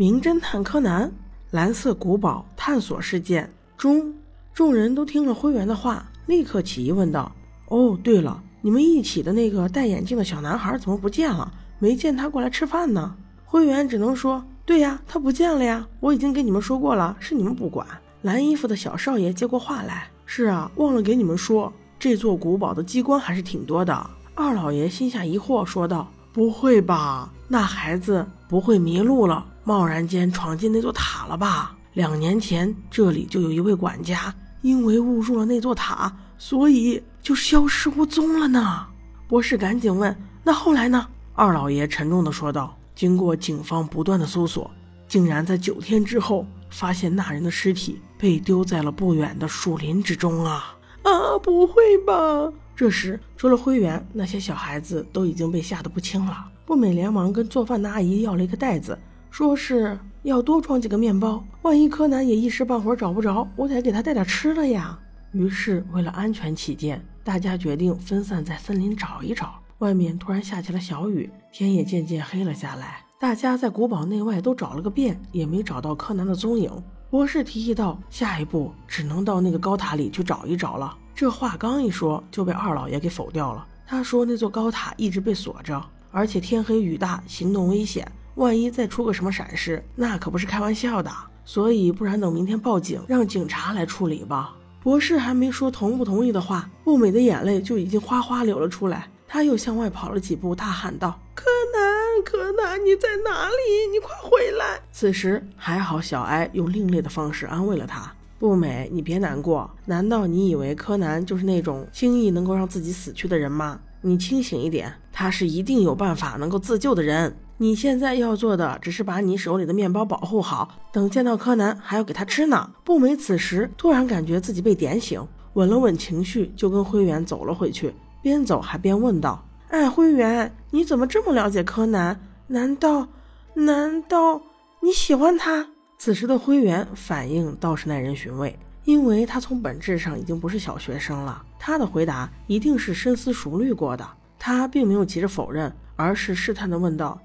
名侦探柯南：蓝色古堡探索事件中，众人都听了灰原的话，立刻起疑问道：“哦，对了，你们一起的那个戴眼镜的小男孩怎么不见了？没见他过来吃饭呢？”灰原只能说：“对呀，他不见了呀！我已经给你们说过了，是你们不管。”蓝衣服的小少爷接过话来：“是啊，忘了给你们说，这座古堡的机关还是挺多的。”二老爷心下疑惑，说道：“不会吧？那孩子不会迷路了，贸然间闯进那座塔了吧？两年前这里就有一位管家，因为误入了那座塔，所以就消失无踪了呢。”博士赶紧问：“那后来呢？”二老爷沉重地说道：“经过警方不断的搜索，竟然在九天之后。”发现那人的尸体被丢在了不远的树林之中啊！啊，不会吧！这时，除了灰原，那些小孩子都已经被吓得不轻了。步美连忙跟做饭的阿姨要了一个袋子，说是要多装几个面包，万一柯南也一时半会儿找不着，我得给他带点吃的呀。于是，为了安全起见，大家决定分散在森林找一找。外面突然下起了小雨，天也渐渐黑了下来。大家在古堡内外都找了个遍，也没找到柯南的踪影。博士提议道：“下一步只能到那个高塔里去找一找了。”这话刚一说，就被二老爷给否掉了。他说：“那座高塔一直被锁着，而且天黑雨大，行动危险，万一再出个什么闪失，那可不是开玩笑的。所以，不然等明天报警，让警察来处理吧。”博士还没说同不同意的话，步美的眼泪就已经哗哗流了出来。他又向外跑了几步，大喊道：“柯南！”柯南，你在哪里？你快回来！此时还好，小哀用另类的方式安慰了他。不美，你别难过。难道你以为柯南就是那种轻易能够让自己死去的人吗？你清醒一点，他是一定有办法能够自救的人。你现在要做的只是把你手里的面包保护好，等见到柯南还要给他吃呢。不美此时突然感觉自己被点醒，稳了稳情绪，就跟灰原走了回去，边走还边问道。哎，灰原，你怎么这么了解柯南？难道，难道你喜欢他？此时的灰原反应倒是耐人寻味，因为他从本质上已经不是小学生了。他的回答一定是深思熟虑过的。他并没有急着否认，而是试探地问道：“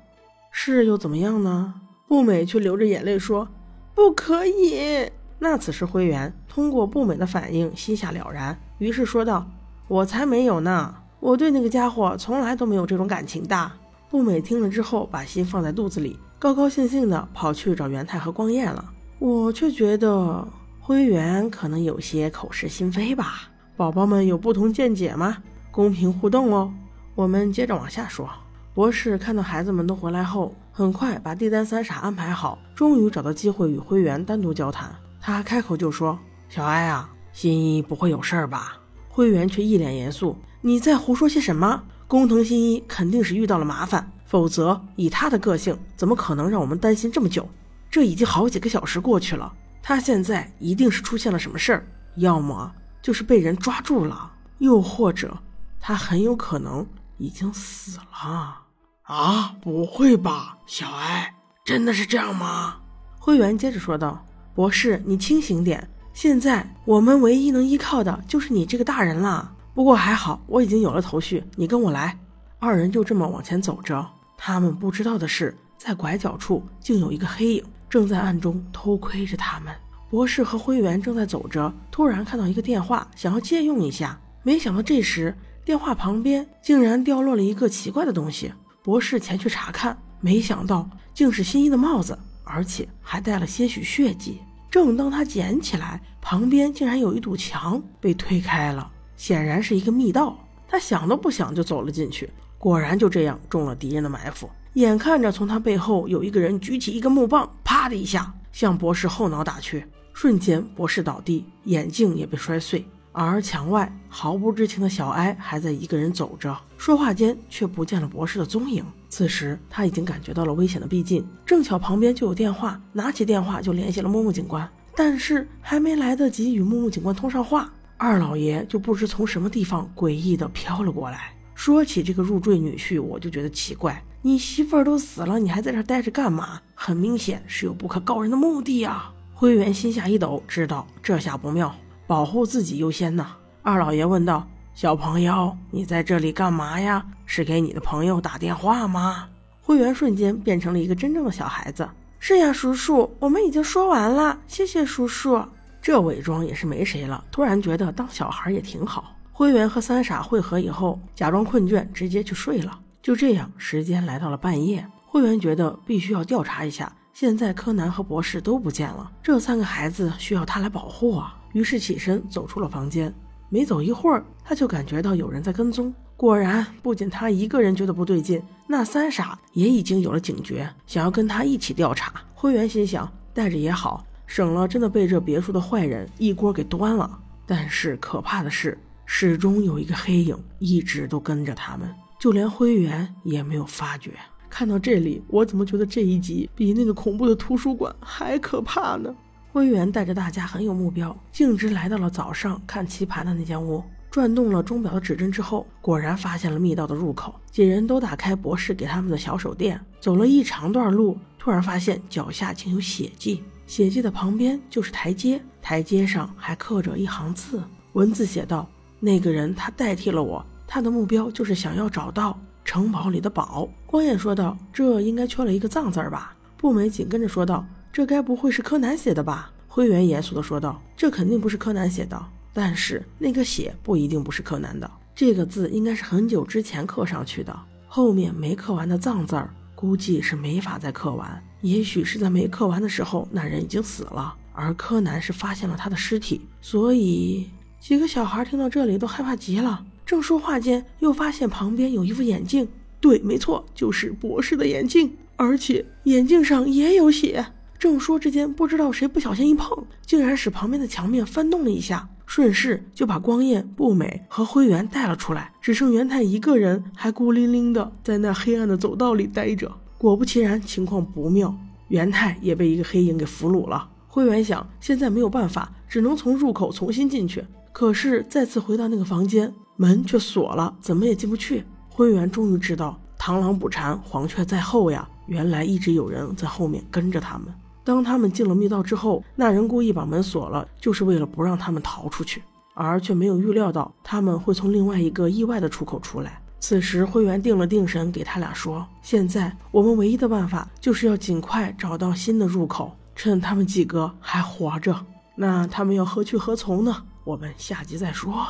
是又怎么样呢？”步美却流着眼泪说：“不可以。”那此时灰原通过步美的反应，心下了然，于是说道：“我才没有呢。”我对那个家伙从来都没有这种感情的。步美听了之后，把心放在肚子里，高高兴兴的跑去找元太和光彦了。我却觉得灰原可能有些口是心非吧。宝宝们有不同见解吗？公平互动哦。我们接着往下说。博士看到孩子们都回来后，很快把地单三傻安排好，终于找到机会与灰原单独交谈。他开口就说：“小哀啊，新一不会有事儿吧？”灰原却一脸严肃。你在胡说些什么？工藤新一肯定是遇到了麻烦，否则以他的个性，怎么可能让我们担心这么久？这已经好几个小时过去了，他现在一定是出现了什么事儿，要么就是被人抓住了，又或者他很有可能已经死了。啊，不会吧，小艾，真的是这样吗？灰原接着说道：“博士，你清醒点，现在我们唯一能依靠的就是你这个大人了。”不过还好，我已经有了头绪。你跟我来。二人就这么往前走着。他们不知道的是，在拐角处竟有一个黑影正在暗中偷窥着他们。博士和灰原正在走着，突然看到一个电话，想要借用一下。没想到这时电话旁边竟然掉落了一个奇怪的东西。博士前去查看，没想到竟是新一的帽子，而且还带了些许血迹。正当他捡起来，旁边竟然有一堵墙被推开了。显然是一个密道，他想都不想就走了进去，果然就这样中了敌人的埋伏。眼看着从他背后有一个人举起一根木棒，啪的一下向博士后脑打去，瞬间博士倒地，眼镜也被摔碎。而墙外毫不知情的小哀还在一个人走着，说话间却不见了博士的踪影。此时他已经感觉到了危险的逼近，正巧旁边就有电话，拿起电话就联系了木木警官。但是还没来得及与木木警官通上话。二老爷就不知从什么地方诡异的飘了过来。说起这个入赘女婿，我就觉得奇怪，你媳妇儿都死了，你还在这儿待着干嘛？很明显是有不可告人的目的呀！灰原心下一抖，知道这下不妙，保护自己优先呐。二老爷问道：“小朋友，你在这里干嘛呀？是给你的朋友打电话吗？”灰原瞬间变成了一个真正的小孩子。是呀，叔叔，我们已经说完了，谢谢叔叔。这伪装也是没谁了，突然觉得当小孩也挺好。灰原和三傻会合以后，假装困倦，直接去睡了。就这样，时间来到了半夜，灰原觉得必须要调查一下。现在柯南和博士都不见了，这三个孩子需要他来保护啊。于是起身走出了房间。没走一会儿，他就感觉到有人在跟踪。果然，不仅他一个人觉得不对劲，那三傻也已经有了警觉，想要跟他一起调查。灰原心想，带着也好，省了真的被这别墅的坏人一锅给端了。但是可怕的是，始终有一个黑影一直都跟着他们。就连灰原也没有发觉。看到这里，我怎么觉得这一集比那个恐怖的图书馆还可怕呢？灰原带着大家很有目标，径直来到了早上看棋盘的那间屋，转动了钟表的指针之后，果然发现了密道的入口。几人都打开博士给他们的小手电，走了一长段路，突然发现脚下竟有血迹，血迹的旁边就是台阶，台阶上还刻着一行字，文字写道：“那个人他代替了我。”他的目标就是想要找到城堡里的宝。光彦说道：“这应该缺了一个藏字吧？”步美紧跟着说道：“这该不会是柯南写的吧？”灰原严肃地说道：“这肯定不是柯南写的，但是那个血不一定不是柯南的。这个字应该是很久之前刻上去的，后面没刻完的藏字儿估计是没法再刻完。也许是在没刻完的时候，那人已经死了，而柯南是发现了他的尸体。所以几个小孩听到这里都害怕极了。”正说话间，又发现旁边有一副眼镜。对，没错，就是博士的眼镜，而且眼镜上也有血。正说之间，不知道谁不小心一碰，竟然使旁边的墙面翻动了一下，顺势就把光彦、步美和灰原带了出来。只剩元太一个人还孤零零的在那黑暗的走道里待着。果不其然，情况不妙，元太也被一个黑影给俘虏了。灰原想，现在没有办法，只能从入口重新进去。可是再次回到那个房间。门却锁了，怎么也进不去。灰原终于知道，螳螂捕蝉，黄雀在后呀！原来一直有人在后面跟着他们。当他们进了密道之后，那人故意把门锁了，就是为了不让他们逃出去，而却没有预料到他们会从另外一个意外的出口出来。此时，灰原定了定神，给他俩说：“现在我们唯一的办法，就是要尽快找到新的入口，趁他们几个还活着。那他们要何去何从呢？我们下集再说。”